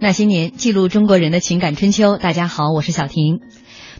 那些年，记录中国人的情感春秋。大家好，我是小婷。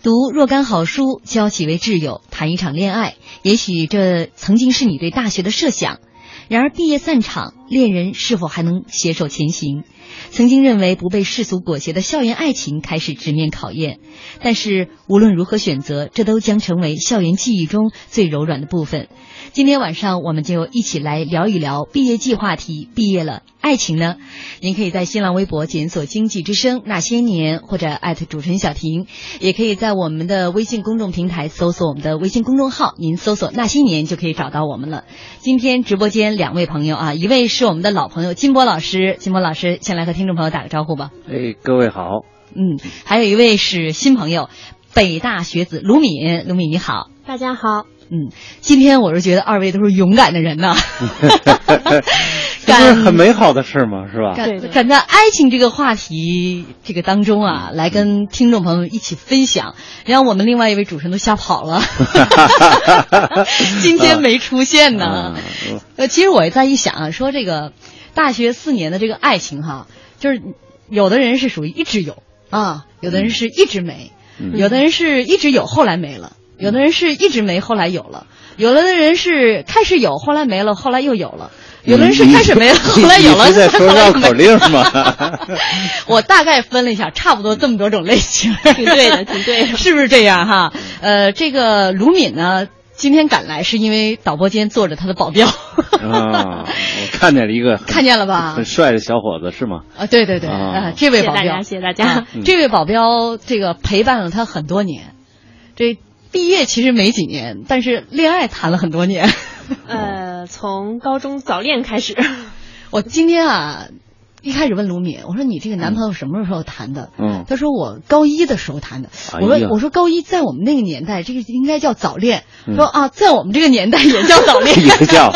读若干好书，交几位挚友，谈一场恋爱，也许这曾经是你对大学的设想。然而毕业散场，恋人是否还能携手前行？曾经认为不被世俗裹挟的校园爱情开始直面考验。但是无论如何选择，这都将成为校园记忆中最柔软的部分。今天晚上我们就一起来聊一聊毕业季话题。毕业了，爱情呢？您可以在新浪微博检索“经济之声那些年”或者艾特主持人小婷，也可以在我们的微信公众平台搜索我们的微信公众号，您搜索“那些年”就可以找到我们了。今天直播间两位朋友啊，一位是我们的老朋友金波老师，金波老师先来和听众朋友打个招呼吧。哎，各位好。嗯，还有一位是新朋友，北大学子卢敏，卢敏你好。大家好。嗯，今天我是觉得二位都是勇敢的人呐，这是很美好的事吗？是吧？敢敢在爱情这个话题这个当中啊，来跟听众朋友一起分享，让我们另外一位主持人都吓跑了，今天没出现呢。呃，其实我在一想啊，说这个大学四年的这个爱情哈，就是有的人是属于一直有啊，有的人是一直没，有的人是一直有后来没了。有的人是一直没，后来有了；有的人是开始有，后来没了，后来又有了；有的人是开始没了，后来有了。你在说绕口令吗？我大概分了一下，差不多这么多种类型。挺对的，挺对的，是不是这样哈？呃，这个卢敏呢，今天赶来是因为导播间坐着他的保镖。啊，我看见了一个，看见了吧？很帅的小伙子是吗？啊，对对对，啊，这位保镖，谢谢大家，这位保镖，这个陪伴了他很多年，这。毕业其实没几年，但是恋爱谈了很多年。呃，从高中早恋开始。我今天啊，一开始问卢敏，我说你这个男朋友什么时候谈的？嗯。他说我高一的时候谈的。我说我说高一在我们那个年代，这个应该叫早恋。说啊，在我们这个年代也叫早恋。也叫。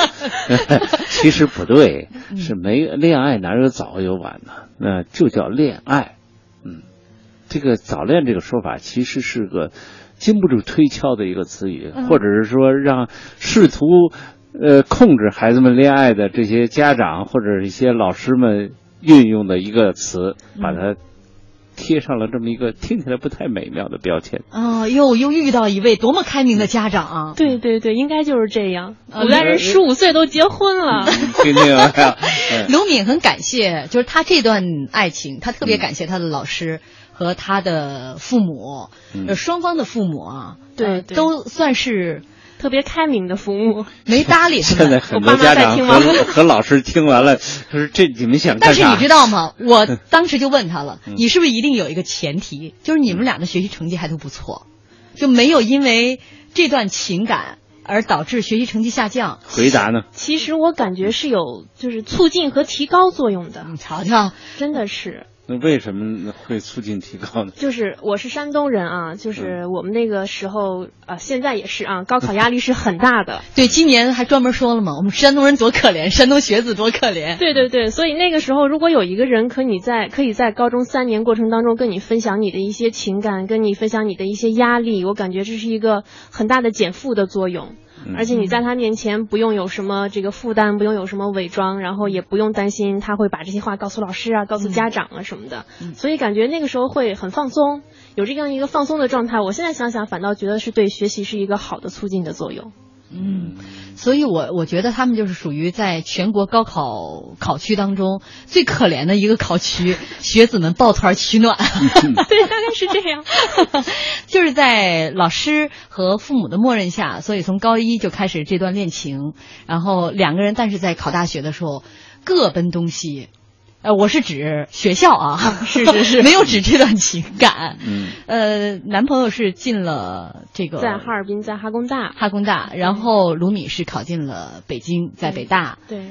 其实不对，是没恋爱哪有早有晚呢？那就叫恋爱。嗯，这个早恋这个说法其实是个。经不住推敲的一个词语，或者是说让试图呃控制孩子们恋爱的这些家长或者一些老师们运用的一个词，把它贴上了这么一个听起来不太美妙的标签。哦，又又遇到一位多么开明的家长啊！对对对，应该就是这样。古代人十五岁都结婚了。听听啊，刘敏很感谢，就是他这段爱情，他特别感谢他的老师。和他的父母，双方的父母啊，对，都算是特别开明的父母，没搭理他们。现在很多家长和和老师听完了，他说这你们想干啥？但是你知道吗？我当时就问他了，你是不是一定有一个前提，就是你们俩的学习成绩还都不错，就没有因为这段情感而导致学习成绩下降？回答呢？其实我感觉是有，就是促进和提高作用的。你瞧瞧，真的是。那为什么会促进提高呢？就是我是山东人啊，就是我们那个时候啊，现在也是啊，高考压力是很大的。对，今年还专门说了嘛，我们山东人多可怜，山东学子多可怜。对对对，所以那个时候如果有一个人可你在可以在高中三年过程当中跟你分享你的一些情感，跟你分享你的一些压力，我感觉这是一个很大的减负的作用。而且你在他面前不用有什么这个负担，不用有什么伪装，然后也不用担心他会把这些话告诉老师啊、告诉家长啊什么的。所以感觉那个时候会很放松，有这样一个放松的状态。我现在想想，反倒觉得是对学习是一个好的促进的作用。嗯，所以我我觉得他们就是属于在全国高考考区当中最可怜的一个考区，学子们抱团取暖。对，大概是这样。就是在老师和父母的默认下，所以从高一就开始这段恋情，然后两个人，但是在考大学的时候各奔东西。呃，我是指学校啊，是是 是，没有指这段情感。嗯，呃，男朋友是进了这个在哈尔滨，在哈工大，哈工大，然后卢米是考进了北京，在北大。对。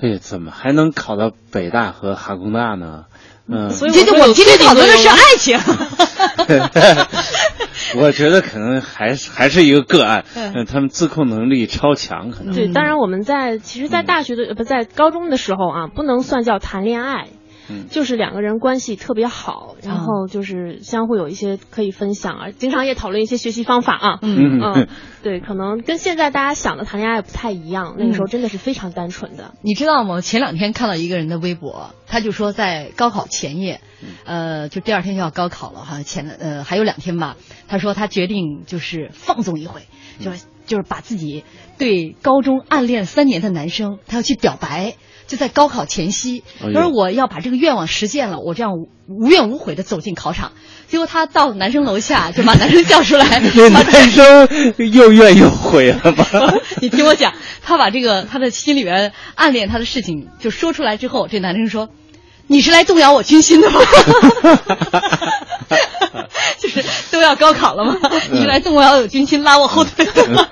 哎，怎么还能考到北大和哈工大呢？嗯，所以今天我今天讨论的是爱情。我觉得可能还是还是一个个案，嗯，他们自控能力超强，可能。对。当然，我们在其实，在大学的不在高中的时候啊，不能算叫谈恋爱，嗯就是两个人关系特别好，然后就是相互有一些可以分享啊，经常也讨论一些学习方法啊。嗯嗯，对，可能跟现在大家想的谈恋爱不太一样，那个时候嗯真的是非常单纯的。你知道吗？前两天看到一个人的微博，他就说在高考前夜，呃，就第二天就要高考了哈，前呃还有两天吧。他说他决定就是放纵一回，就是就是把自己对高中暗恋三年的男生，他要去表白。就在高考前夕，他说我要把这个愿望实现了，我这样无无怨无悔的走进考场。结果他到男生楼下 就把男生叫出来，把男生又怨又悔了吧？你听我讲，他把这个他的心里面暗恋他的事情就说出来之后，这男生说：“你是来动摇我军心的吗？” 就是都要高考了吗？你是来动摇我军心、拉我后腿的吗？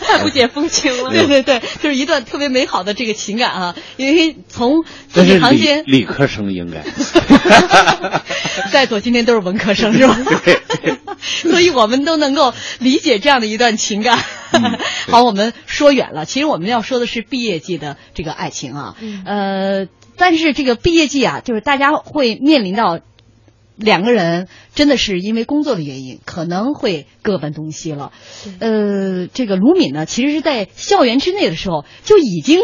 太不 解风情了。对对对，就是一段特别美好的这个情感啊！因为从字里行间，理科生应该。在座今天都是文科生是吧？所以我们都能够理解这样的一段情感。好，我们说远了，其实我们要说的是毕业季的这个爱情啊，嗯呃，但是这个毕业季啊，就是大家会面临到。两个人真的是因为工作的原因，可能会各奔东西了。呃，这个卢敏呢，其实是在校园之内的时候就已经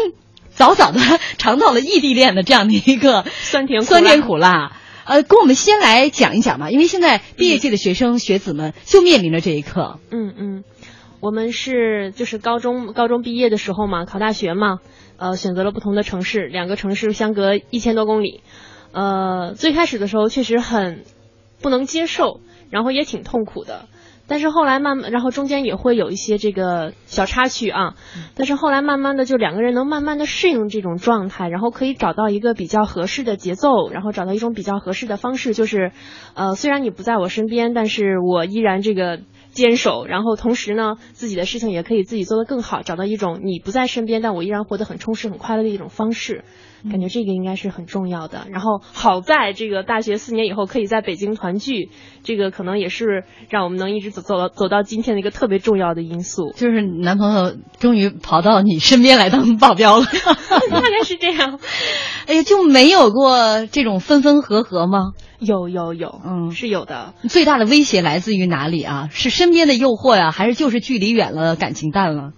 早早的尝到了异地恋的这样的一个酸甜苦辣酸甜苦辣。呃，跟我们先来讲一讲吧，因为现在毕业季的学生、学子们就面临着这一刻。嗯嗯，我们是就是高中高中毕业的时候嘛，考大学嘛，呃，选择了不同的城市，两个城市相隔一千多公里。呃，最开始的时候确实很不能接受，然后也挺痛苦的。但是后来慢慢，然后中间也会有一些这个小插曲啊。但是后来慢慢的，就两个人能慢慢的适应这种状态，然后可以找到一个比较合适的节奏，然后找到一种比较合适的方式，就是，呃，虽然你不在我身边，但是我依然这个坚守，然后同时呢，自己的事情也可以自己做得更好，找到一种你不在身边，但我依然活得很充实、很快乐的一种方式。感觉这个应该是很重要的。然后好在这个大学四年以后可以在北京团聚，这个可能也是让我们能一直走走到走到今天的一个特别重要的因素。就是男朋友终于跑到你身边来当保镖 了，大概是这样。哎呀，就没有过这种分分合合吗？有有有，嗯是有的。最大的威胁来自于哪里啊？是身边的诱惑呀、还是就是距离远了，感情淡了？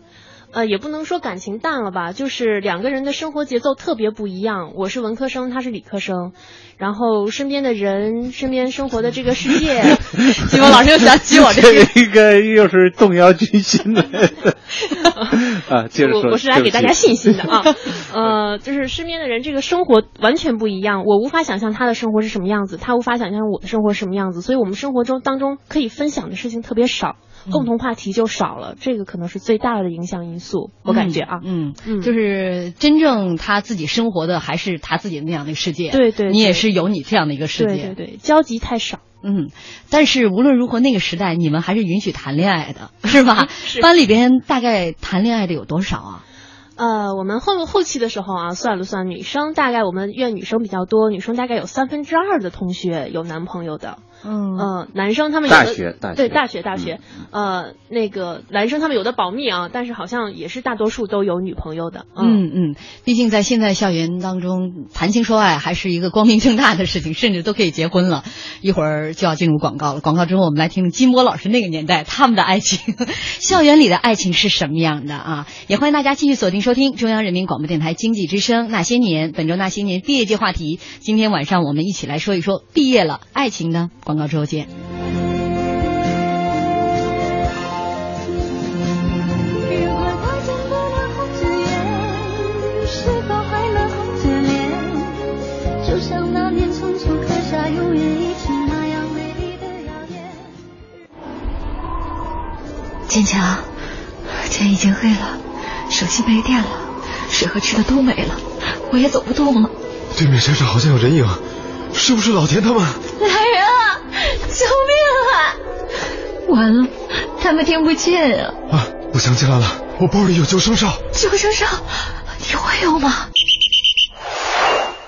呃，也不能说感情淡了吧，就是两个人的生活节奏特别不一样。我是文科生，他是理科生，然后身边的人，身边生活的这个世界，金峰老师又想起我这个。这个又是动摇军心的 啊！接着说，我我是来给大家信心的啊，呃，就是身边的人这个生活完全不一样，我无法想象他的生活是什么样子，他无法想象我的生活是什么样子，所以我们生活中当中可以分享的事情特别少，共同话题就少了，这个可能是最大的影响因素，我感觉啊，嗯，嗯就是真正他自己生活的还是他自己的那样的一个世界。对对对你也是有你这样的一个世界。对对对，交集太少。嗯，但是无论如何，那个时代你们还是允许谈恋爱的，是吧？是班里边大概谈恋爱的有多少啊？呃，我们后后期的时候啊，算了算，女生大概我们院女生比较多，女生大概有三分之二的同学有男朋友的。嗯呃，男生他们有的大学大学对大学大学，呃，那个男生他们有的保密啊，但是好像也是大多数都有女朋友的。嗯嗯，毕竟在现在校园当中谈情说爱还是一个光明正大的事情，甚至都可以结婚了。一会儿就要进入广告了，广告之后我们来听听金波老师那个年代他们的爱情，校园里的爱情是什么样的啊？也欢迎大家继续锁定收听中央人民广播电台经济之声《那些年》，本周《那些年》毕业季话题，今天晚上我们一起来说一说毕业了，爱情呢？广告之后见。如果他见不了红着眼，是否还能红着脸？就像那年匆促刻下永远一起那样美丽的谣言。坚强，天已经黑了，手机没电了，水和吃的都没了，我也走不动了。对面山上好像有人影，是不是老田他们？来人啊！救命啊！完了，他们听不见呀、啊，我想起来了，我包里有救生哨。救生哨，你会用吗？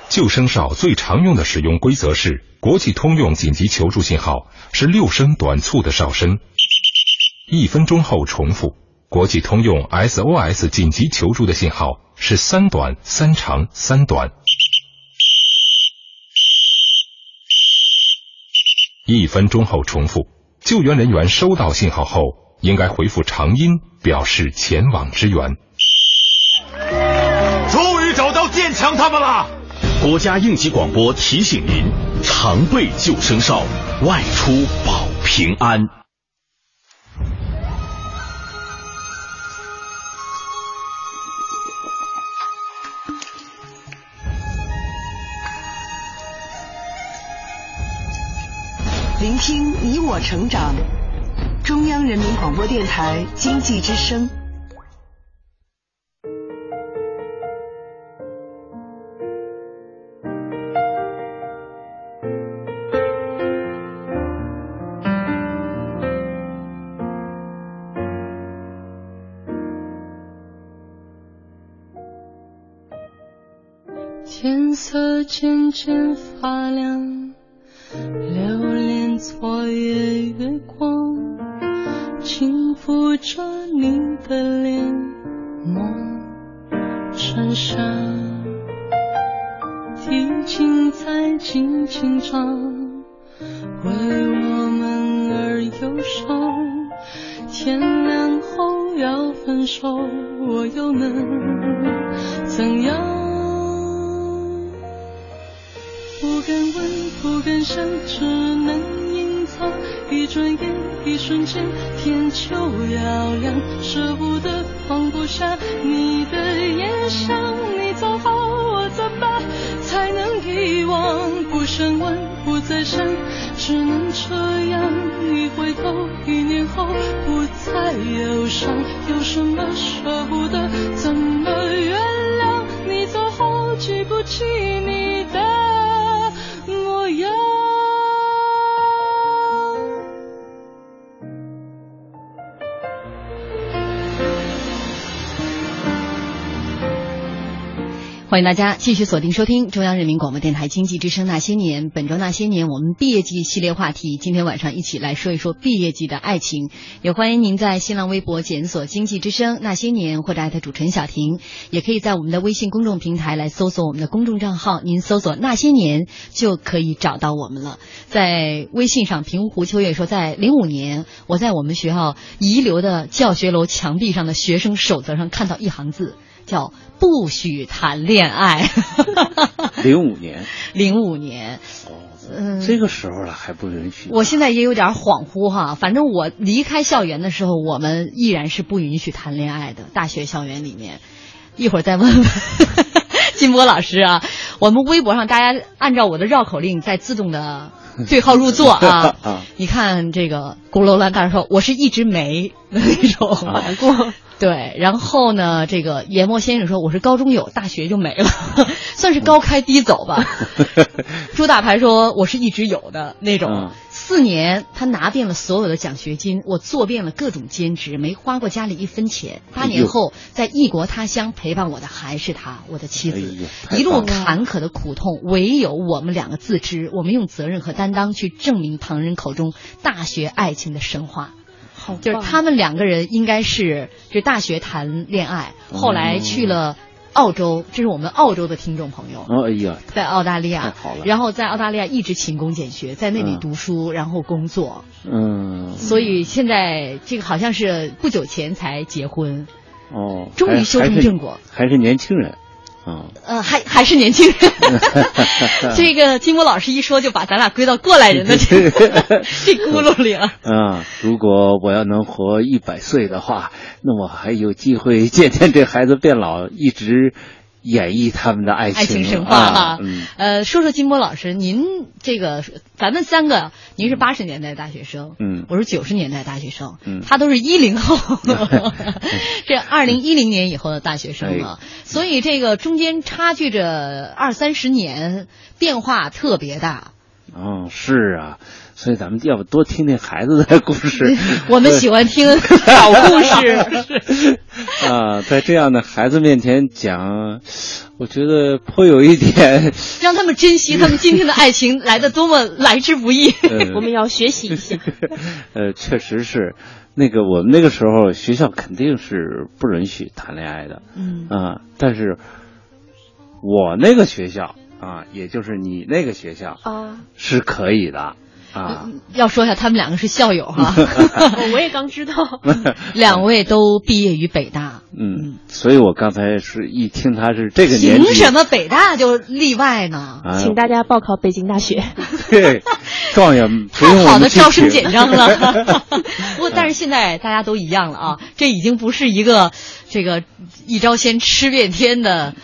救生哨最常用的使用规则是：国际通用紧急求助信号是六声短促的哨声，一分钟后重复；国际通用 SOS 紧急求助的信号是三短三长三短。一分钟后重复。救援人员收到信号后，应该回复长音，表示前往支援。终于找到建强他们了。国家应急广播提醒您：常备救生哨，外出保平安。聆听你我成长，中央人民广播电台经济之声。天色渐渐发亮，昨夜月光，轻抚着你的脸，梦衬衫，提琴在轻轻唱，为我们而忧伤。天亮后要分手，我又能怎样？不敢问，不敢想，只能。一转眼，一瞬间，天就要亮，舍不得放不下你的眼想。你走后，我怎么才能遗忘？不深问，不再想，只能这样。一回头，一年后，不再忧伤。有什么舍不得？怎么原谅？你走后，记不起你欢迎大家继续锁定收听中央人民广播电台经济之声那些年。本周那些年，我们毕业季系列话题，今天晚上一起来说一说毕业季的爱情。也欢迎您在新浪微博检索“经济之声那些年”或者艾特主持人小婷，也可以在我们的微信公众平台来搜索我们的公众账号，您搜索“那些年”就可以找到我们了。在微信上，平湖秋月说，在零五年，我在我们学校遗留的教学楼墙壁上的学生守则上看到一行字。叫不许谈恋爱。零五年，零五年，嗯，这个时候了还不允许。我现在也有点恍惚哈，反正我离开校园的时候，我们依然是不允许谈恋爱的。大学校园里面，一会儿再问问 金波老师啊。我们微博上大家按照我的绕口令在自动的对号入座啊。你看这个咕噜兰大师说，我是一直没那种难过。对，然后呢，这个研墨先生说我是高中有，大学就没了，算是高开低走吧。朱大牌说我是一直有的那种，四年他拿遍了所有的奖学金，我做遍了各种兼职，没花过家里一分钱。八年后在异国他乡陪伴我的还是他，我的妻子。一路坎坷的苦痛，唯有我们两个自知。我们用责任和担当去证明旁人口中大学爱情的神话。就是他们两个人应该是就大学谈恋爱，后来去了澳洲，这是我们澳洲的听众朋友。哦，哎呀，在澳大利亚，好了。然后在澳大利亚一直勤工俭学，在那里读书，然后工作。嗯。所以现在这个好像是不久前才结婚。哦。终于修成正果。还是年轻人。嗯，呃，还还是年轻人，这个金波老师一说就把咱俩归到过来人的这 这轱辘里了。嗯，如果我要能活一百岁的话，那我还有机会见见这孩子变老，一直演绎他们的爱情爱情神话哈。嗯，呃，说说金波老师，您这个咱们三个，您是八十年代大学生，嗯，我是九十年代大学生，嗯，他都是一零后，这二零一零年以后的大学生了，所以这个中间差距着二三十年，变化特别大。嗯，是啊，所以咱们要不多听听孩子的故事？我们喜欢听 好故事。啊，在这样的孩子面前讲，我觉得颇有一点 让他们珍惜他们今天的爱情来的多么来之不易。呃、我们要学习一下。呃，确实是，那个我们那个时候学校肯定是不允许谈恋爱的。嗯啊，但是我那个学校。啊，也就是你那个学校啊，是可以的。啊，要说一下，他们两个是校友哈。我也刚知道，两位都毕业于北大。嗯，所以我刚才是一听他是这个年纪，凭什么北大就例外呢？啊请大家报考北京大学。对，状元不用太好的招生简章了。不过，但是现在大家都一样了啊，这已经不是一个这个一招鲜吃遍天的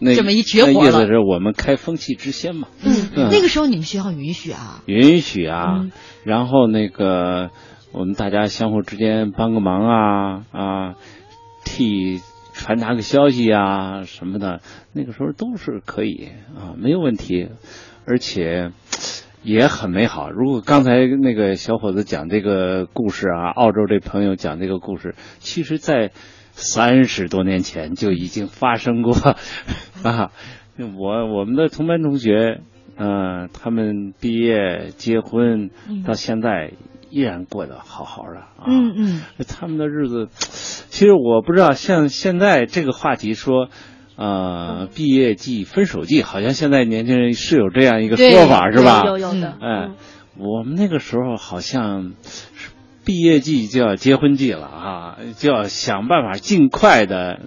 那这么一绝活那意思。是我们开风气之先嘛。嗯，嗯那个时候你们学校允许啊。允许啊，嗯然后那个我们大家相互之间帮个忙啊啊，替传达个消息啊什么的，那个时候都是可以啊，没有问题，而且。也很美好。如果刚才那个小伙子讲这个故事啊，澳洲这朋友讲这个故事，其实，在三十多年前就已经发生过 啊。我我们的同班同学，嗯、他们毕业结婚嗯到现在依然过得好好的啊。嗯嗯他们的日子，其实我不知道，像现在这个话题说，呃，毕业季、分手季，好像现在年轻人是有这样一个说法，是吧？有有的。哎，我们那个时候好像是毕业季就要结婚季了啊，就要想办法尽快的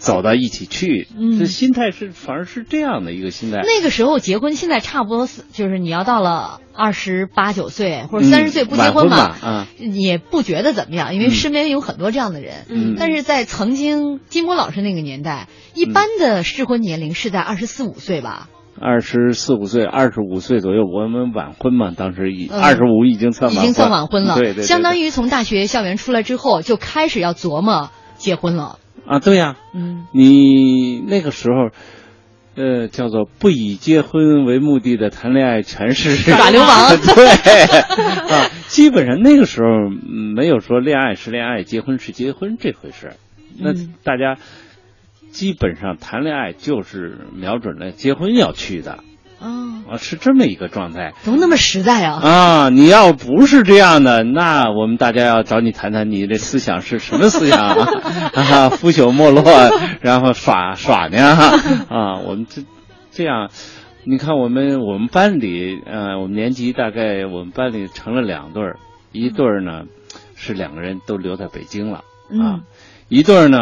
走到一起去。嗯这心态是反而是这样的一个心态。那个时候结婚，现在差不多是就是你要到了二十八九岁或者嗯三十岁不结婚嘛，吧啊也不觉得怎么样，因为嗯身边有很多这样的人。嗯但是在曾经金波老师那个年代，一般的适婚年龄是在二十四五岁吧？二十四五岁、二十五岁左右，我们晚婚嘛，当时已嗯二十五已经算晚婚，已经算晚婚了，对对对，相当于从大学校园出来之后就开始要琢磨结婚了。啊，对呀、嗯，你那个时候，呃，叫做不以结婚为目的的谈恋爱，全是耍流氓对。啊，基本上那个时候嗯没有说恋爱是恋爱，结婚是结婚这回事。那嗯。大家基本上谈恋爱就是瞄准了结婚要去的哦，啊，是这么一个状态。怎么那么实在啊？啊，你要不是这样的，那我们大家要找你谈谈，你的思想是什么思想啊？啊，腐朽没落，然后耍耍呢？啊，我们这这样，你看我们我们班里，呃，我们年级大概我们班里成了两对儿，一对儿呢是两个人都留在北京了啊嗯，一对儿呢，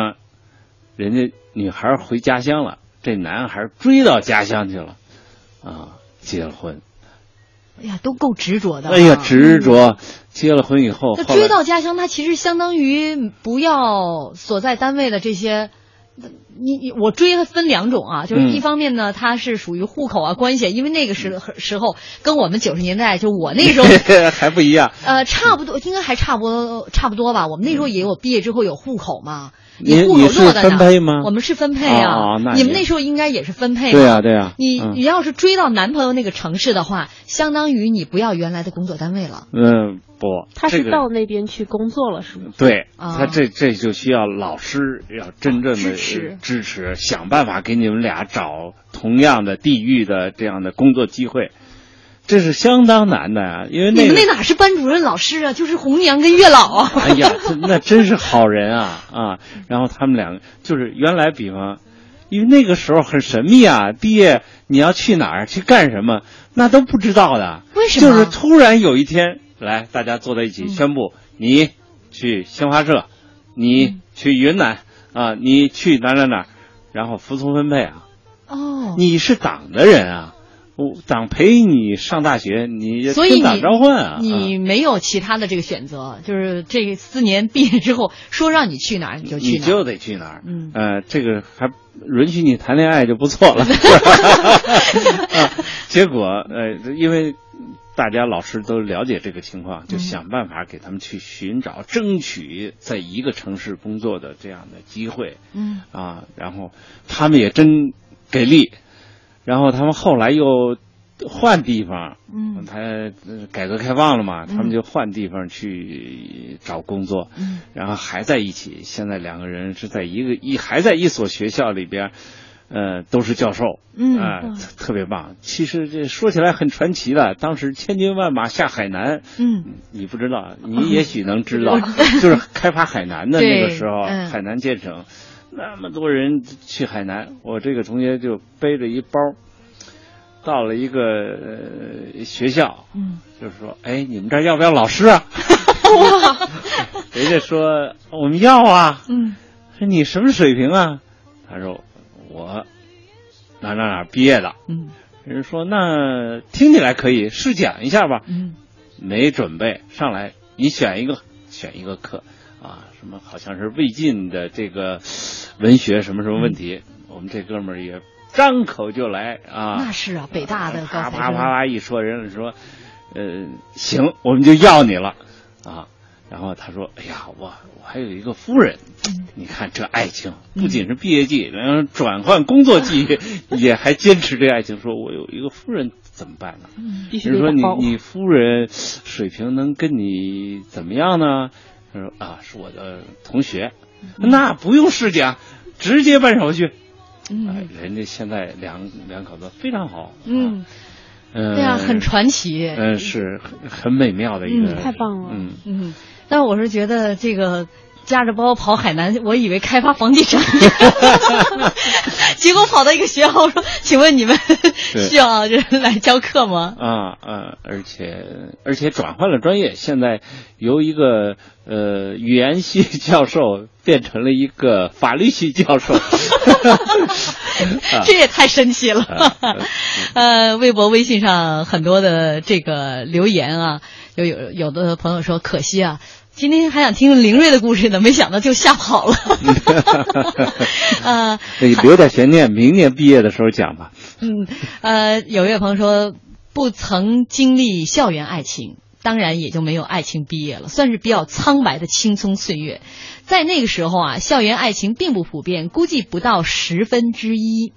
人家女孩回家乡了，这男孩追到家乡去了，啊，结了婚。哎呀，都够执着的啊。哎呀，执着！结了婚以后，那追到家乡，他其实相当于不要所在单位的这些。你你我追的分两种啊，就是嗯一方面呢，他是属于户口啊关系，因为那个时时候跟我们九十年代，就我那时候 还不一样。呃，差不多，应该还差不多，差不多吧。我们那时候也有毕业之后有户口嘛，你户口你是落在哪？分配吗我们是分配啊。哦你们那时候应该也是分配嘛。对呀对呀你、嗯你要是追到男朋友那个城市的话，相当于你不要原来的工作单位了。嗯，不，他是到那边去工作了，是吗？对啊他这这就需要老师要真正的支持支持，想办法给你们俩找同样的地域的这样的工作机会，这是相当难的啊，因为你们那哪是班主任老师啊，就是红娘跟月老啊。哎呀，那真是好人啊啊！然后他们两个就是原来，比方，因为那个时候很神秘啊，毕业你要去哪儿去干什么，那都不知道的。为什么就是突然有一天，来大家坐在一起宣布，你去新华社，你去云南啊，你去哪哪哪，然后服从分配啊。哦，你是党的人啊，我党陪你上大学，你所以你召唤啊。啊你没有其他的这个选择，就是这四年毕业之后说让你去哪儿你就去哪儿。你就得去哪儿。嗯呃，这个还允许你谈恋爱就不错了。啊结果呃，因为大家老师都了解这个情况，就想办法给他们去寻找、争取在一个城市工作的这样的机会嗯啊。然后他们也真给力，然后他们后来又换地方，嗯。他呃改革开放了嘛，他们嗯就换地方去找工作，嗯。然后还在一起。现在两个人是在一个一还在一所学校里边，呃，都是教授，嗯啊、嗯。特特别棒。其实这说起来很传奇的，当时千军万马下海南，嗯，你不知道，你也许能知道，就是开发海南的那个时候，嗯。海南建省，那么多人去海南，我这个同学就背着一包。到了一个呃学校，嗯，就是说，哎，你们这儿要不要老师啊？人家说我们要啊。嗯，说你什么水平啊？他说我哪哪哪毕业的。嗯，人说那听起来可以，试讲一下吧。嗯，没准备上来，你选一个选一个课啊，什么好像是魏晋的这个文学什么什么问题，我们这哥们儿也张口就来啊。那是啊，北大的高啪材生。啪啪啪一说，人家说，呃，行，我们就要你了啊。然后他说：“哎呀，我我还有一个夫人，你看这爱情不仅是毕业季，然后转换工作季 也还坚持这爱情。说我有一个夫人怎么办呢？必须人说你你夫人水平能跟你怎么样呢？他说啊，是我的同学，那不用试讲，直接办手续。嗯哎，人家现在两两口子非常好。嗯，嗯，对啊，很传奇。嗯，是很很美妙的一个，嗯太棒了嗯嗯，但我是觉得这个夹着包跑海南，我以为开发房地产，结果跑到一个学校，我说：“请问你们需要人来教课吗啊啊，而且而且转换了专业，现在由一个呃语言系教授变成了一个法律系教授，？” 啊这也太神奇了啊。呃，微博、微信上很多的这个留言啊，有有有的朋友说：“可惜啊。”今天还想听林睿的故事呢，没想到就吓跑了。呃，你留点悬念，明年毕业的时候讲吧。嗯，呃，有一位朋友说，不曾经历校园爱情，当然也就没有爱情毕业了，算是比较苍白的青葱岁月。在那个时候啊，校园爱情并不普遍，估计不到十分之一。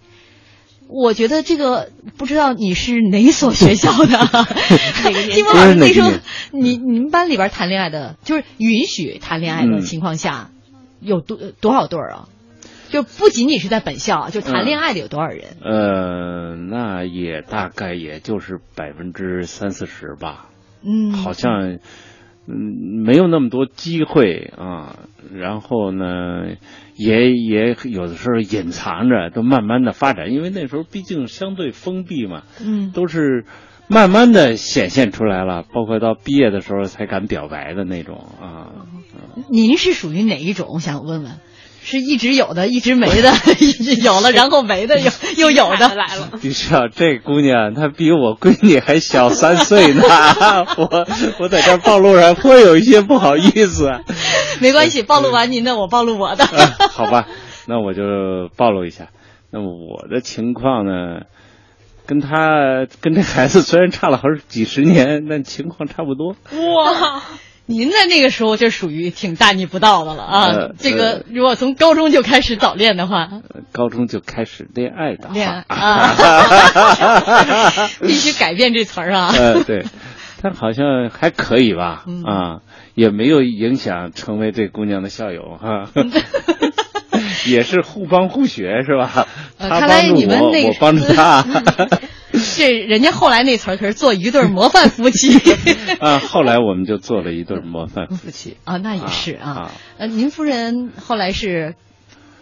我觉得这个不知道你是哪所学校的，金波老师那时候你你们班里边谈恋爱的，就是允许谈恋爱的嗯情况下，有多多少对儿啊？就不仅仅是在本校，就谈恋爱的有多少人？呃，那也大概也就是百分之三四十吧。嗯，好像嗯没有那么多机会啊。然后呢，也也有的时候隐藏着，都慢慢的发展，因为那时候毕竟相对封闭嘛，嗯，都是慢慢的显现出来了，包括到毕业的时候才敢表白的那种啊。您是属于哪一种？我想问问，是一直有的，一直没的，有了然后没的，又又有的 来了。你知道这姑娘她比我闺女还小三岁呢，我我在这儿暴露上会有一些不好意思。啊 没关系，暴露完您的，我暴露我的。呃好吧，那我就暴露一下。那么我的情况呢，跟他跟这孩子虽然差了好几十年，但情况差不多。哇，您在那个时候就属于挺大逆不道的了啊！呃这个如果从高中就开始早恋的话，高中就开始恋爱的话，恋爱啊，必须改变这词儿啊。呃，对，但好像还可以吧，嗯啊，也没有影响成为这姑娘的校友哈。也是互帮互学是吧？他帮助我，你们那个我帮助他。这人家后来那词儿可是做一对模范夫妻 啊，后来我们就做了一对模范夫妻啊，那也是啊。啊呃，您夫人后来是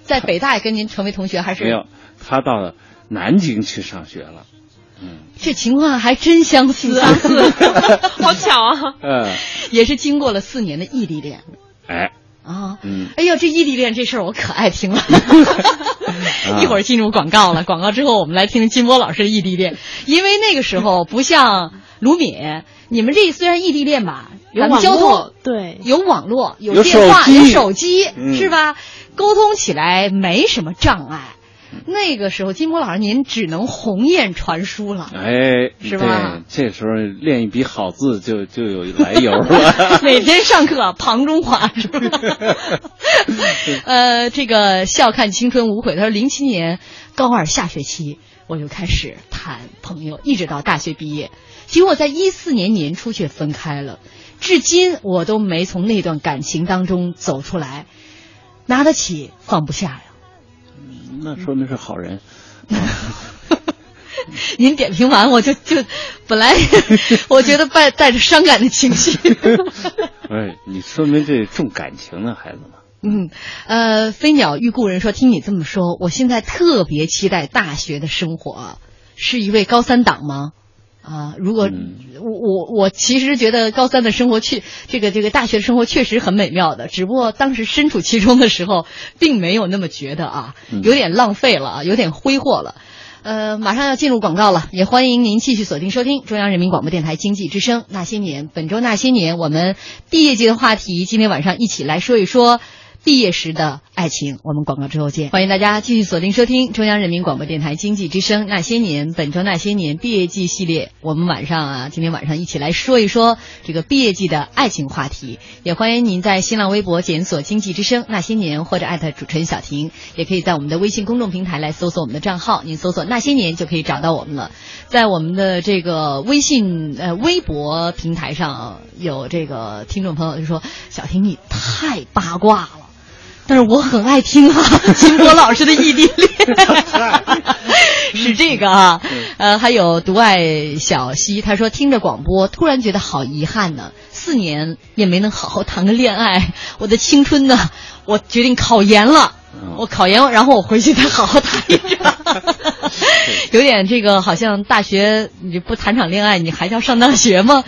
在北大也跟您成为同学，还是没有，她到南京去上学了。嗯这情况还真相似啊，好巧啊！嗯，也是经过了四年的异地恋哎，啊。嗯，哎呦，这异地恋这事儿我可爱听了。啊一会儿进入广告了，广告之后我们来听金波老师的异地恋，因为那个时候不像卢敏，你们这虽然异地恋吧，有交网络通对有网络，有有电话，手机有手机，嗯是吧？沟通起来没什么障碍。那个时候，金波老师您只能鸿雁传书了。哎，是吧？这时候练一笔好字就就有来由了。每天上课庞中华是吧？呃，这个笑看青春无悔。他说，零七年高二下学期我就开始谈朋友，一直到大学毕业。结果在一四年年初却分开了，至今我都没从那段感情当中走出来，拿得起放不下呀。那说明是好人。您点评完，我就就本来 我觉得带带着伤感的情绪。哎，你说明这重感情的孩子嘛。嗯，呃，飞鸟遇故人说，听你这么说，我现在特别期待大学的生活，是一位高三党吗？啊，如果我我我其实觉得高三的生活确这个这个大学的生活确实很美妙的，只不过当时身处其中的时候，并没有那么觉得啊，有点浪费了啊，有点挥霍了。呃，马上要进入广告了，也欢迎您继续锁定收听中央人民广播电台经济之声《那些年》。本周《那些年》，我们毕业季的话题，今天晚上一起来说一说。毕业时的爱情，我们广告之后见。欢迎大家继续锁定收听中央人民广播电台经济之声《那些年》本周《那些年》毕业季系列。我们晚上啊，今天晚上一起来说一说这个毕业季的爱情话题。也欢迎您在新浪微博检索“经济之声那些年”或者艾特主持人小婷，也可以在我们的微信公众平台来搜索我们的账号，您搜索“那些年”就可以找到我们了。在我们的这个微信呃微博平台上，有这个听众朋友就说：“小婷，你太八卦了。”但是我很爱听啊，金波老师的异地恋。是这个啊，呃，还有独爱小溪，他说听着广播，突然觉得好遗憾呢，四年也没能好好谈个恋爱，我的青春呢，我决定考研了，我考研，然后我回去再好好谈一场，有点这个好像大学你不谈场恋爱，你还要上大学吗？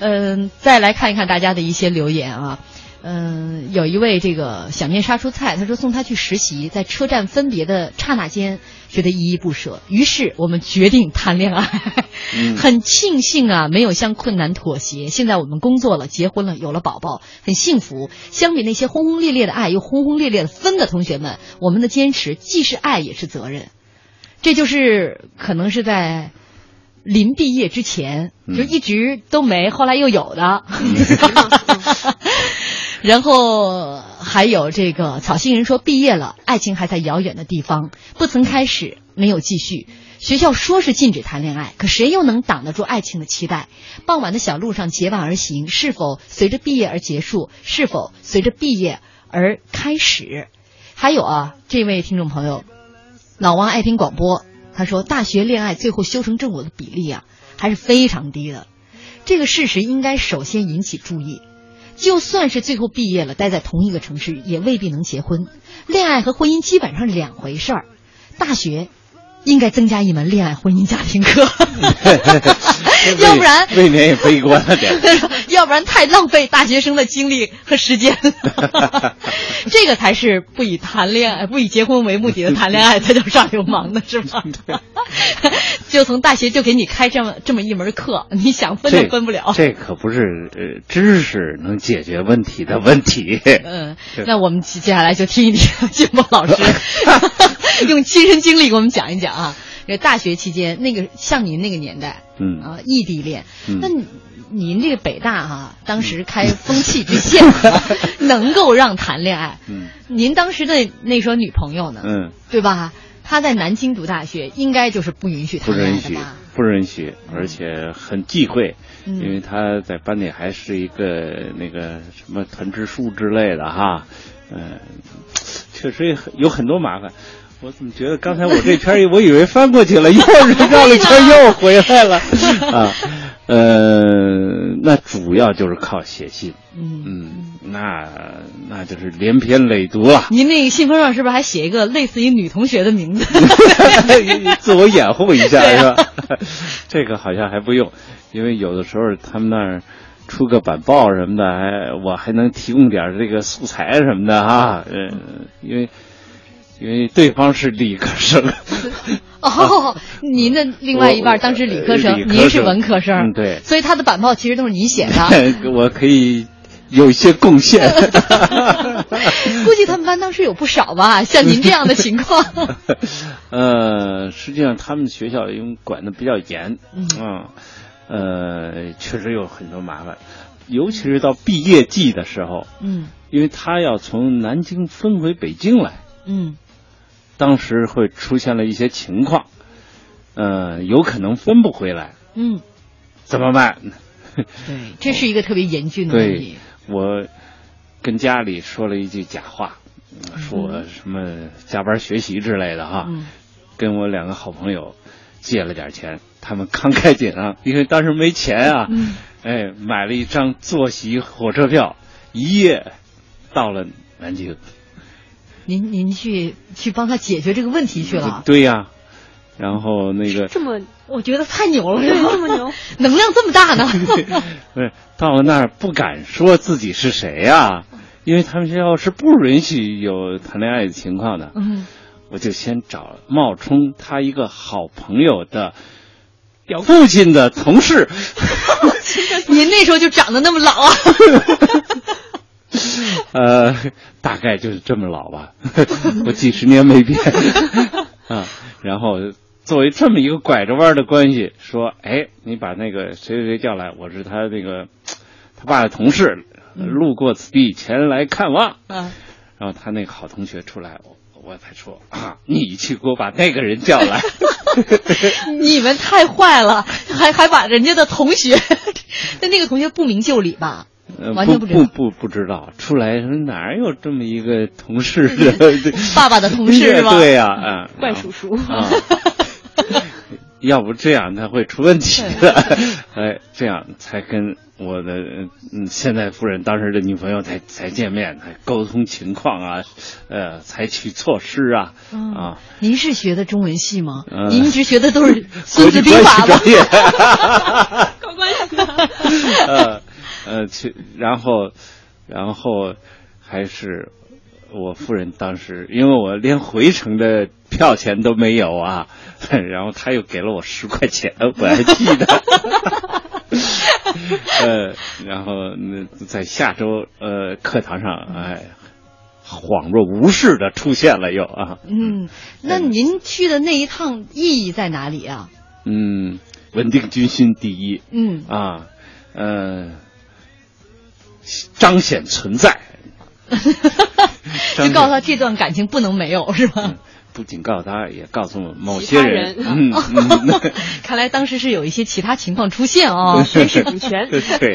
嗯，再来看一看大家的一些留言啊。嗯，有一位这个想念杀出菜，他说送他去实习，在车站分别的刹那间，觉得依依不舍。于是我们决定谈恋爱，很庆幸啊，没有向困难妥协。现在我们工作了，结婚了，有了宝宝，很幸福。相比那些轰轰烈烈的爱又轰轰烈烈的分的同学们，我们的坚持既是爱也是责任。这就是可能是在临毕业之前就一直都没，后来又有的。然后还有这个草星人说，毕业了，爱情还在遥远的地方，不曾开始，没有继续。学校说是禁止谈恋爱，可谁又能挡得住爱情的期待？傍晚的小路上结伴而行，是否随着毕业而结束？是否随着毕业而开始？还有啊，这位听众朋友，老王爱听广播，他说，大学恋爱最后修成正果的比例啊，还是非常低的。这个事实应该首先引起注意。就算是最后毕业了，待在同一个城市，也未必能结婚。恋爱和婚姻基本上是两回事儿。大学应该增加一门恋爱、婚姻、家庭课，要不然未免也悲观了点。要不然太浪费大学生的精力和时间。这个才是不以谈恋爱、不以结婚为目的的谈恋爱，才叫耍流氓呢是吗？就从大学就给你开这么这么一门课，你想分都分不了。这可不是呃知识能解决问题的问题。嗯，那我们接下来就听一听金波老师用亲身经历给我们讲一讲啊。这大学期间，那个像您那个年代，嗯啊，异地恋，嗯那您这个北大哈、当时开风气之先，能够让谈恋爱。嗯，您当时的那时候女朋友呢？嗯，对吧？她在南京读大学，应该就是不允许不谈恋允许爱的吧？，不允许，而且很忌讳，嗯因为他在班里还是一个那个什么团支书之类的哈，嗯、确实也很有很多麻烦。我怎么觉得刚才我这篇儿我以为翻过去了，又绕了一圈又回来了 啊？呃，那主要就是靠写信，嗯那那就是连篇累牍了。您那个信封上是不是还写一个类似于女同学的名字？自我掩护一下、啊是吧？这个好像还不用，因为有的时候他们那儿出个板报什么的，还我还能提供点这个素材什么的哈。嗯，因为因为对方是理科生，哦，您的另外一半当时理科生，您是文科生，嗯对。所以他的板报其实都是你写的。我可以有一些贡献。估计他们班当时有不少吧，像您这样的情况。呃，实际上他们学校因为管的比较严，嗯。啊呃，确实有很多麻烦，尤其是到毕业季的时候，嗯。因为他要从南京分回北京来，嗯当时会出现了一些情况，呃，有可能分不回来，嗯，怎么办？对，这是一个特别严峻的问题。，我跟家里说了一句假话，说我什么加班学习之类的哈，嗯跟我两个好朋友借了点钱，他们慷慨解囊，因为当时没钱啊，嗯哎，买了一张坐席火车票，一夜到了南京。您您去去帮他解决这个问题去了。对呀、然后那个这么，我觉得太牛了，对，是吧这么牛，能量这么大呢？不是到了那儿不敢说自己是谁呀、因为他们学校是不允许有谈恋爱的情况的。嗯，我就先找冒充他一个好朋友的父亲的同事，您那时候就长得那么老啊？呃，大概就是这么老吧，我几十年没变 啊。然后作为这么一个拐着弯的关系，说，哎，你把那个谁谁谁叫来，我是他那个他爸的同事，路过此地前来看望。嗯，然后他那个好同学出来，我我才说啊，你去给我把那个人叫来。你们太坏了，还还把人家的同学，那那个同学不明就里吧？呃完全不不知道不不不知道，出来说哪有这么一个同事 的？爸爸的同事 是吧对呀、啊，怪叔叔啊，要不这样他会出问题的。哎，这样才跟我的嗯现在夫人当时的女朋友才才见面，才沟通情况啊，呃，采取措施啊嗯啊。您是学的中文系吗？嗯您一直学的都是《孙子兵际关系法》吗？专业。高关系的。呃呃，去，然后，然后还是我夫人当时，因为我连回程的票钱都没有啊，然后他又给了我十块钱，我还记得。呃，然后那在下周呃课堂上，哎，恍若无事的出现了又啊，嗯，那您去的那一趟意义在哪里啊？嗯，稳定军心第一，嗯啊，呃，彰显存在。就告诉他这段感情不能没有，是吧？不仅告诉他，也告诉某其些他人嗯 嗯，看来当时是有一些其他情况出现啊，宣誓主权。对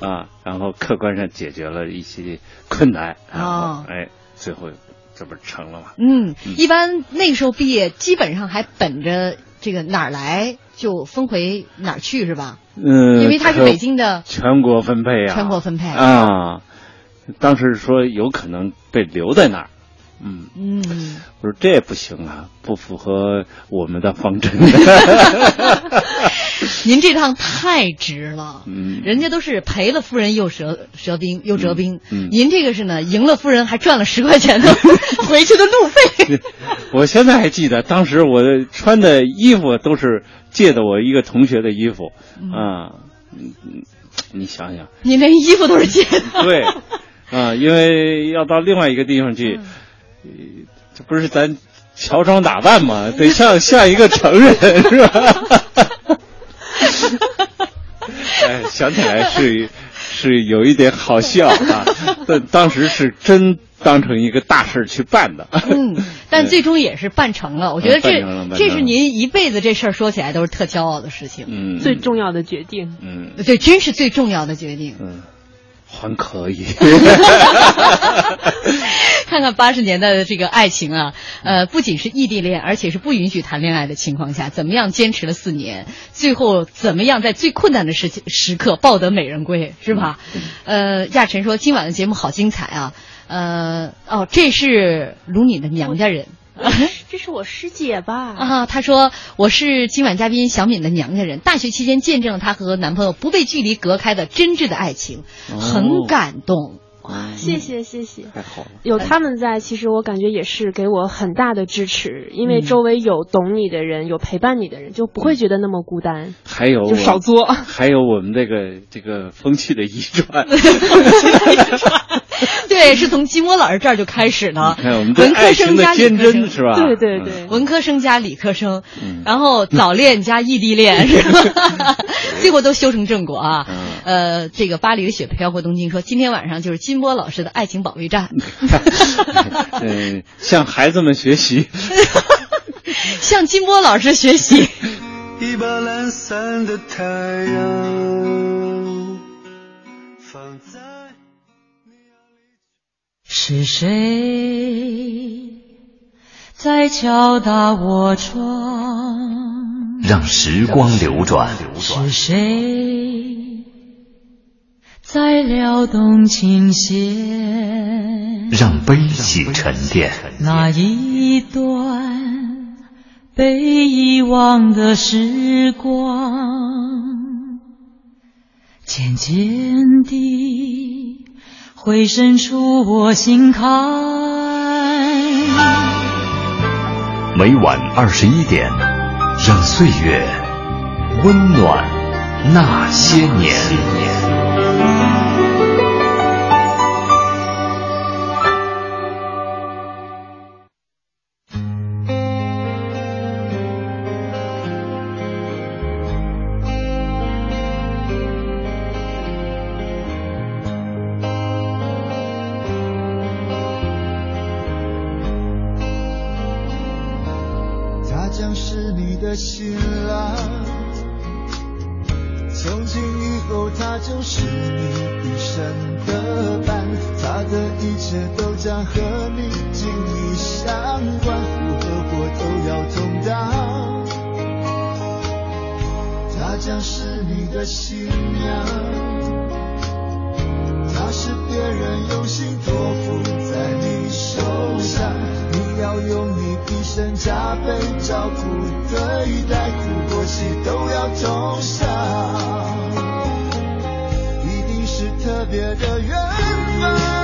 啊，然后客观上解决了一些困难，然后哦哎，最后这不成了吗？嗯，一般那个时候毕业，基本上还本着这个哪儿来就分回哪儿去，是吧？嗯，因为他是北京的全国分配啊，全国分配啊。当时说有可能被留在那儿，嗯嗯，我说这不行啊，不符合我们的方针。您这趟太值了，嗯，人家都是赔了夫人又折折兵又折兵，嗯嗯。您这个是呢，赢了夫人还赚了十块钱的 回去的路费。我现在还记得，当时我穿的衣服都是借的我一个同学的衣服。啊，你想想，您连衣服都是借的，对，啊，因为要到另外一个地方去，呃这不是咱乔装打扮嘛，得像像一个成人是吧？哎，想起来是 是有一点好笑啊，但当时是真当成一个大事去办的。嗯，但最终也是办成了。我觉得这这是您一辈子这事儿说起来都是特骄傲的事情。嗯，最重要的决定。嗯，对，真是最重要的决定。嗯，还可以。看看八十年代的这个爱情啊，呃，不仅是异地恋，而且是不允许谈恋爱的情况下，怎么样坚持了四年，最后怎么样在最困难的时时刻抱得美人归，是吧？呃，亚晨说今晚的节目好精彩啊，呃，哦，这是卢敏的娘家人。这是我师姐吧？啊，她说我是今晚嘉宾小敏的娘家人，大学期间见证了她和男朋友不被距离隔开的真挚的爱情，很感动。哇，谢谢谢谢，太好了。有他们在，其实我感觉也是给我很大的支持，因为周围有懂你的人，有陪伴你的人，就不会觉得那么孤单。还有就少作，还有我们这个这个风气的遗传。对，是从金波老师这儿就开始了。看我们对爱情的坚贞是吧？对对对，文科生加理科生，嗯、然后早恋加异地恋是吧？最后都修成正果啊。嗯、呃，这个巴黎的雪飘过东京说，今天晚上就是金波老师的爱情保卫战。嗯，向孩子们学习，向金波老师学习。一把懒散的太阳放在。是谁在敲打我窗？让时光流转。是谁在撩动琴弦？让悲喜沉淀。那一段被遗忘的时光，渐渐地回渗出我心坎。每晚二十一点，让岁月温暖那些年。我用你一生加倍照顾对待，苦过喜都要同享，一定是特别的缘分，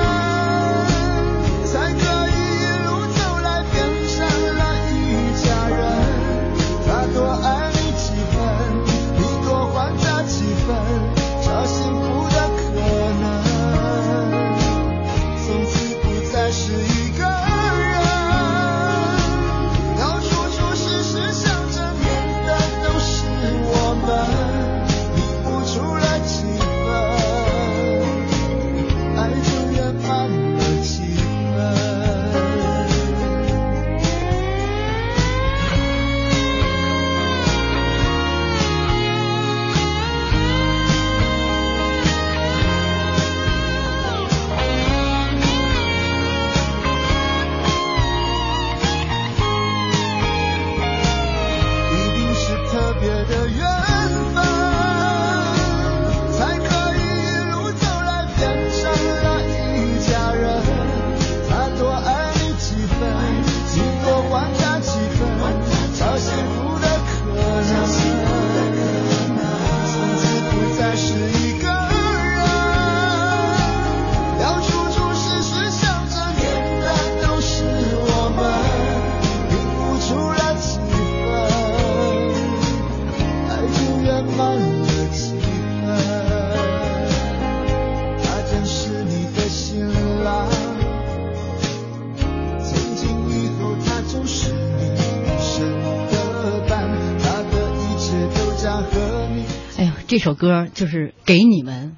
这首歌就是给你们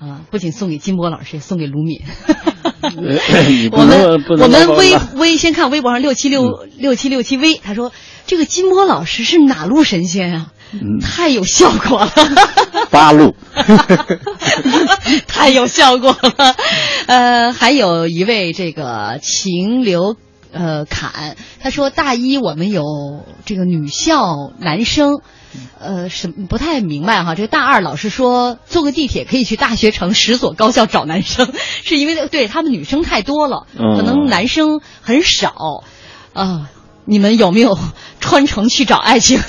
啊，不仅送给金波老师，也送给卢敏。我们我们微微先看微博上六七六六七六七 V，他说这个金波老师是哪路神仙啊？太有效果了，八路，太有效果了。呃，还有一位这个秦刘呃侃，他说大一我们有这个女校男生。呃，什么不太明白哈？这个大二老师说，坐个地铁可以去大学城十所高校找男生，是因为对他们女生太多了，嗯可能男生很少啊。你们有没有穿城去找爱情？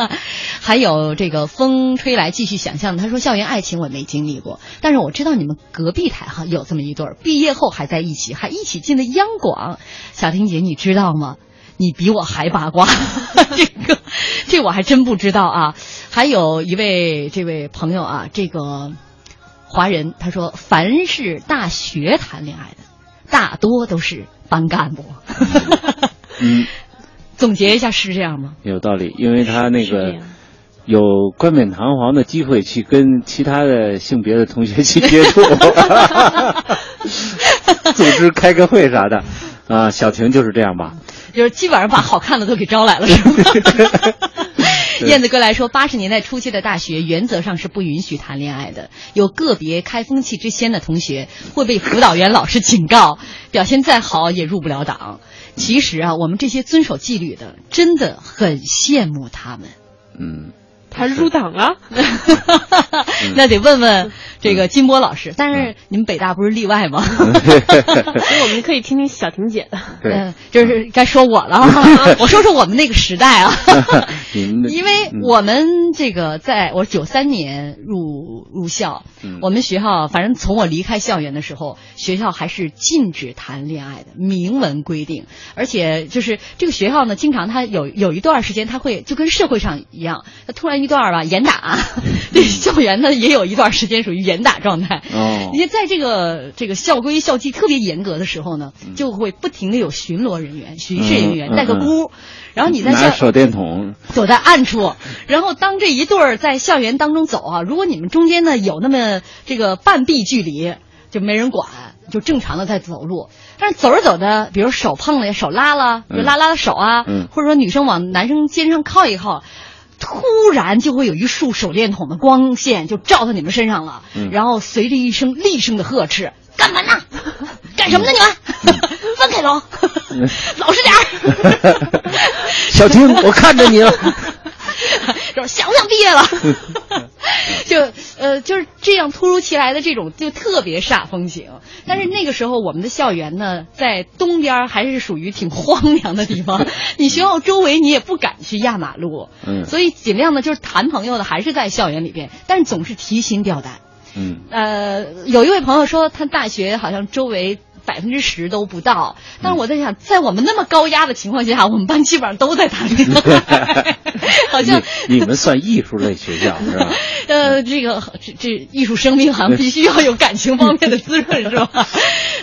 还有这个风吹来继续想象，他说校园爱情我没经历过，但是我知道你们隔壁台哈有这么一对儿，毕业后还在一起，还一起进了央广。小婷姐，你知道吗？你比我还八卦，这个这我还真不知道啊。还有一位这位朋友啊，这个华人他说，凡是大学谈恋爱的，大多都是班干部。嗯，总结一下是这样吗？有道理，因为他那个有冠冕堂皇的机会去跟其他的性别的同学去接触，组织开个会啥的，啊，小婷就是这样吧？就是基本上把好看的都给招来了，是吗？燕子哥来说，八十年代初期的大学原则上是不允许谈恋爱的，有个别开风气之先的同学会被辅导员老师警告，表现再好也入不了党。其实啊，我们这些遵守纪律的，真的很羡慕他们。嗯，他入党了，那得问问这个金波老师，但是你们北大不是例外吗？所以我们可以听听小婷姐的。对，就是该说我了，我说说我们那个时代啊，因为我们这个在我九三年入入校，我们学校反正从我离开校园的时候，学校还是禁止谈恋爱的，明文规定，而且就是这个学校呢，经常他有有一段时间他会就跟社会上一样，他突然一段吧严打，这校园呢也有一段时间属于严打状态。哦，因为在这个这个校规校纪特别严格的时候呢，就会不停的有巡逻人员、巡视人员带个箍，然后你在校手电筒。走在暗处，然后当这一对儿在校园当中走啊，如果你们中间呢有那么这个半臂距离，就没人管，就正常的在走路。但是走着走着，比如手碰了、手拉了，就拉拉手啊，嗯、或者说女生往男生肩上靠一靠。突然就会有一束手电筒的光线就照到你们身上了，嗯、然后随着一声厉声的呵斥：“干嘛呢？干什么呢？你们、嗯、分开走，老实点儿。”小婷，我看着你了。说想不想毕业了？就呃就是这样突如其来的这种就特别煞风景。但是那个时候我们的校园呢，在东边还是属于挺荒凉的地方，你学校周围你也不敢去压马路，嗯，所以尽量的就是谈朋友的还是在校园里边，但是总是提心吊胆。嗯，呃，有一位朋友说他大学好像周围。百分之十都不到，但是我在想，在我们那么高压的情况下，我们班基本上都在谈恋爱，好像你们算艺术类学校 是吧？呃，这个这这艺术生命好像必须要有感情方面的滋润 是吧？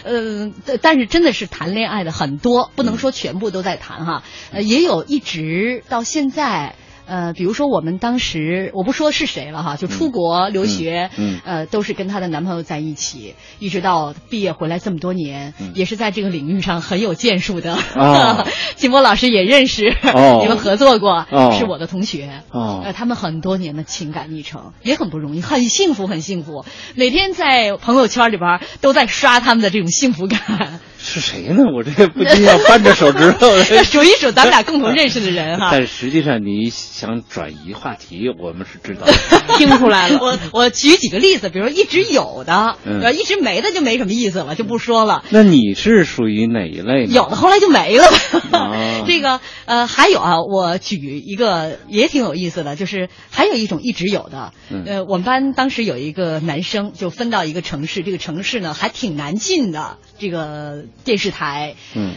呃，但是真的是谈恋爱的很多，不能说全部都在谈哈，呃，也有一直到现在。呃，比如说我们当时，我不说是谁了哈，就出国留学，嗯，嗯呃，都是跟她的男朋友在一起，一直到毕业回来这么多年，嗯、也是在这个领域上很有建树的。啊，金波老师也认识，哦、你们合作过，哦、是我的同学。哦，呃，他们很多年的情感历程也很不容易，很幸福，很幸福。每天在朋友圈里边都在刷他们的这种幸福感。是谁呢？我这不禁要扳着手指头 数一数咱们俩共同认识的人哈。但实际上你想转移话题，我们是知道，听出来了。我我举几个例子，比如说一直有的，嗯、一直没的就没什么意思了，就不说了。那你是属于哪一类呢？有的后来就没了。哦、这个呃还有啊，我举一个也挺有意思的，就是还有一种一直有的，嗯、呃，我们班当时有一个男生就分到一个城市，这个城市呢还挺难进的，这个电视台。嗯，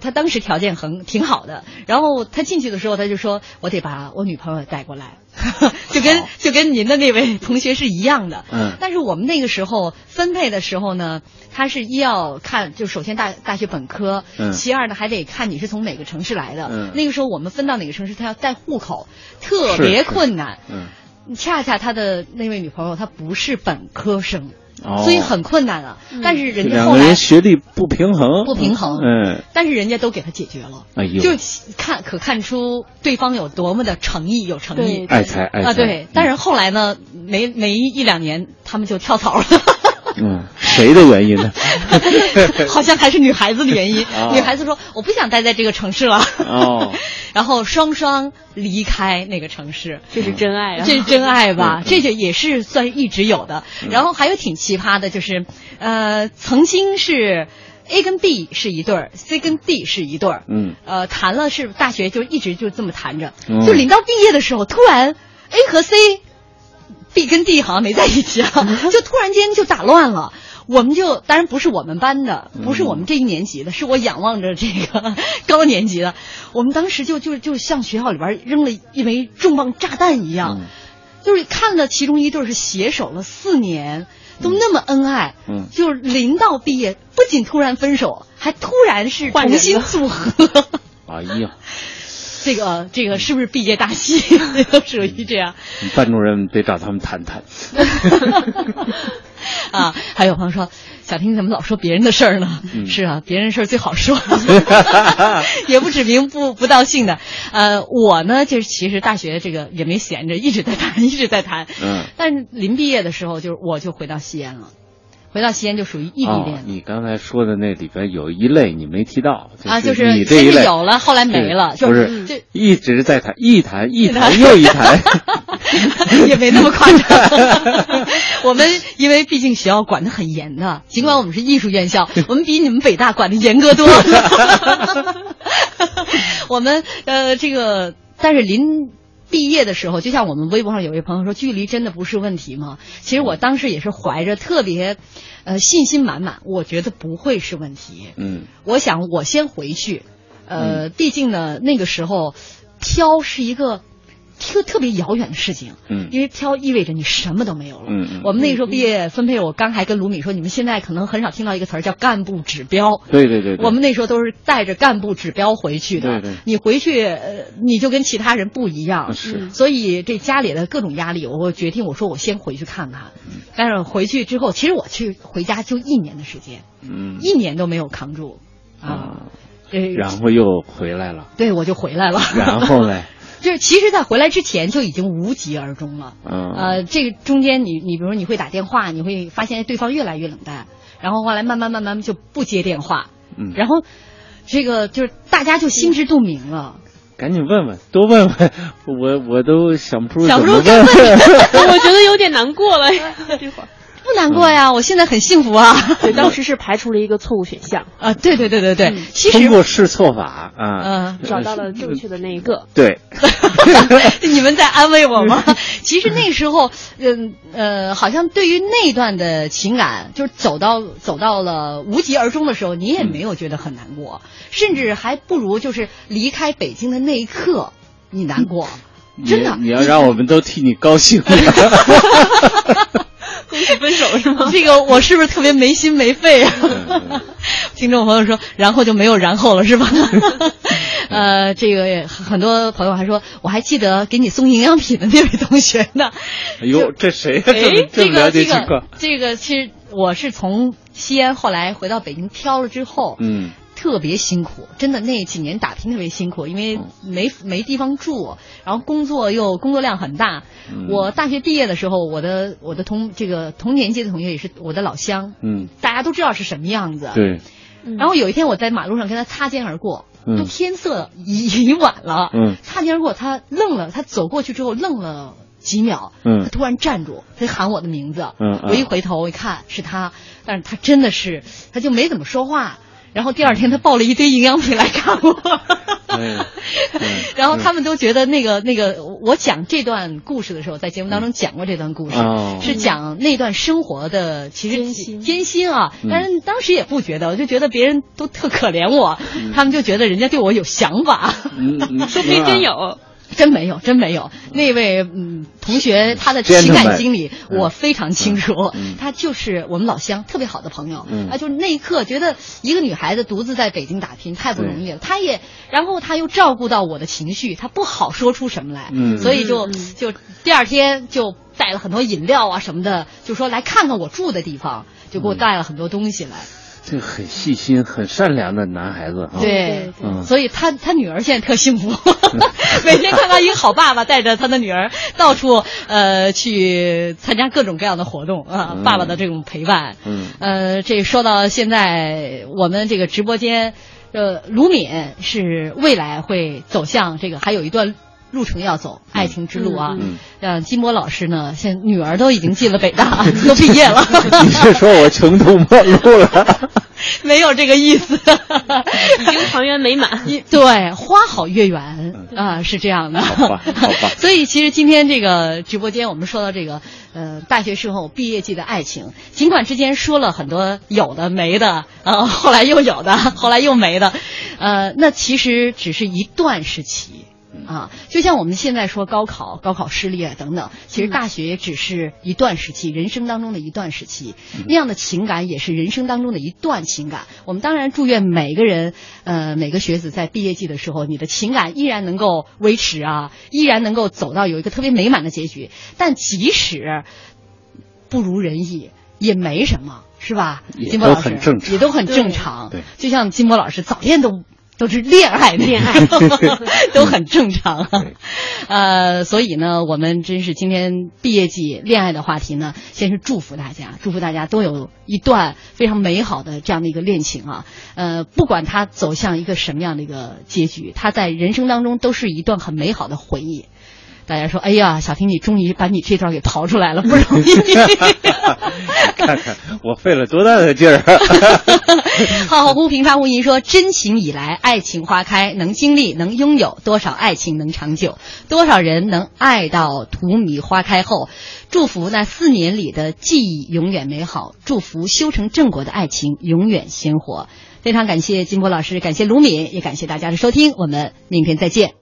他当时条件很挺好的，然后他进去的时候，他就说：“我得把我女朋友带过来。”就跟就跟您的那位同学是一样的。嗯。但是我们那个时候分配的时候呢，他是一要看，就首先大大学本科，嗯，其二呢还得看你是从哪个城市来的。嗯。那个时候我们分到哪个城市，他要带户口，特别困难。嗯。恰恰他的那位女朋友她不是本科生。哦、所以很困难啊，嗯、但是人家两个人学历不平衡，不平衡，嗯，但是人家都给他解决了，哎呦，就看可看出对方有多么的诚意，有诚意，爱才爱财啊，对。但是后来呢，没没一两年，他们就跳槽了。嗯，谁的原因呢？好像还是女孩子的原因。哦、女孩子说：“我不想待在这个城市了。”哦，然后双双离开那个城市，这是真爱啊！这是真爱吧？嗯、这就也是算一直有的。嗯、然后还有挺奇葩的，就是呃，曾经是 A 跟 B 是一对儿，C 跟 D 是一对儿。嗯，呃，谈了是大学就一直就这么谈着，嗯、就临到毕业的时候，突然 A 和 C。B 跟 D 好像没在一起啊，就突然间就打乱了。我们就当然不是我们班的，不是我们这一年级的，是我仰望着这个 高年级的。我们当时就就就像学校里边扔了一枚重磅炸弹一样，嗯、就是看到其中一对是携手了四年，都那么恩爱，嗯，就是临到毕业，不仅突然分手，还突然是重新组合。哎呀。这个这个是不是毕业大戏？都属于这样。班主任得找他们谈谈。啊，还有朋友说，小婷怎么老说别人的事儿呢？嗯、是啊，别人事儿最好说，也不指名不不道姓的。呃，我呢，就是其实大学这个也没闲着，一直在谈，一直在谈。嗯。但是临毕业的时候，就是我就回到西安了。回到西安就属于异地恋、哦。你刚才说的那里边有一类你没提到，啊，就是你这一类有了，后来没了，不是就一直在谈，一谈一谈又一谈，也没那么夸张。我们因为毕竟学校管得很严的，尽管我们是艺术院校，我们比你们北大管得严格多了。我们呃，这个但是临。毕业的时候，就像我们微博上有位朋友说，距离真的不是问题吗？其实我当时也是怀着特别，呃，信心满满，我觉得不会是问题。嗯，我想我先回去，呃，毕竟呢，那个时候挑是一个特特别遥远的事情。嗯，因为挑意味着你什么都没有了。嗯嗯。我们那个时候毕业分配，我刚还跟卢米说，你们现在可能很少听到一个词儿叫干部指标。对对对。我们那时候都是带着干部指标回去的。对对。你回去，呃，你就跟其他人不一样。是。所以这家里的各种压力，我决定我说我先回去看看。但是回去之后，其实我去回家就一年的时间。嗯。一年都没有扛住。啊。然后又回来了。对，我就回来了。然后呢？就是其实，在回来之前就已经无疾而终了。嗯。呃，这个中间，你你比如说，你会打电话，你会发现对方越来越冷淡，然后后来慢慢慢慢就不接电话。嗯。然后，这个就是大家就心知肚明了。赶紧问问，多问问，我我都想不出想不出问。我觉得有点难过了，这会儿。不难过呀，我现在很幸福啊。对，当时是排除了一个错误选项啊。对对对对对，其实通过试错法啊，嗯，找到了正确的那一个。对，你们在安慰我吗？其实那时候，嗯呃，好像对于那段的情感，就是走到走到了无疾而终的时候，你也没有觉得很难过，甚至还不如就是离开北京的那一刻你难过。真的，你要让我们都替你高兴。恭喜分手 是吗？这个我是不是特别没心没肺啊？听众朋友说，然后就没有然后了是吧？呃，这个很多朋友还说，我还记得给你送营养品的那位同学呢。哎呦，这谁呀？哎，这个这个这个，其实我是从西安后来回到北京挑了之后，嗯。特别辛苦，真的那几年打拼特别辛苦，因为没没地方住，然后工作又工作量很大。我大学毕业的时候，我的我的同这个同年级的同学也是我的老乡，嗯，大家都知道是什么样子。对。然后有一天我在马路上跟他擦肩而过，嗯、都天色已已晚了，嗯，擦肩而过，他愣了，他走过去之后愣了几秒，嗯，他突然站住，他喊我的名字，嗯，我一回头一看是他，但是他真的是，他就没怎么说话。然后第二天他抱了一堆营养品来看我，然后他们都觉得那个那个我讲这段故事的时候，在节目当中讲过这段故事，是讲那段生活的其实艰辛艰辛啊，但是当时也不觉得，我就觉得别人都特可怜我，他们就觉得人家对我有想法，说不定真有。真没有，真没有。那位嗯同学，他的情感经历我非常清楚。他就是我们老乡，特别好的朋友。啊，就是那一刻觉得一个女孩子独自在北京打拼太不容易了。他也，然后他又照顾到我的情绪，他不好说出什么来。嗯，所以就就第二天就带了很多饮料啊什么的，就说来看看我住的地方，就给我带了很多东西来。这个很细心、很善良的男孩子啊，对，嗯，所以他他女儿现在特幸福，每天看到一个好爸爸带着他的女儿到处呃去参加各种各样的活动啊，爸爸的这种陪伴，嗯，呃，这说到现在我们这个直播间，呃，卢敏是未来会走向这个还有一段。路程要走，爱情之路啊！嗯，像金波老师呢，现女儿都已经进了北大，都毕业了。你是说我穷途末路了？没有这个意思，已经团圆美满。对，花好月圆啊，是这样的。好吧，好吧。所以其实今天这个直播间，我们说到这个呃大学时候毕业季的爱情，尽管之间说了很多有的没的，呃，后来又有的，后来又没的，呃，那其实只是一段时期。啊，就像我们现在说高考、高考失利啊等等，其实大学只是一段时期，人生当中的一段时期，那样的情感也是人生当中的一段情感。我们当然祝愿每个人，呃，每个学子在毕业季的时候，你的情感依然能够维持啊，依然能够走到有一个特别美满的结局。但即使不如人意，也没什么，是吧？金波老师也都很正常，对，就像金波老师早恋都。都是恋爱，恋爱 都很正常，呃，所以呢，我们真是今天毕业季恋爱的话题呢，先是祝福大家，祝福大家都有一段非常美好的这样的一个恋情啊，呃，不管它走向一个什么样的一个结局，它在人生当中都是一段很美好的回忆。大家说，哎呀，小婷，你终于把你这段给刨出来了，不容易。看 看我费了多大的劲儿。浩浩乎平发无垠说：“真情以来，爱情花开，能经历，能拥有，多少爱情能长久？多少人能爱到荼蘼花开后？祝福那四年里的记忆永远美好，祝福修成正果的爱情永远鲜活。”非常感谢金波老师，感谢卢敏，也感谢大家的收听，我们明天再见。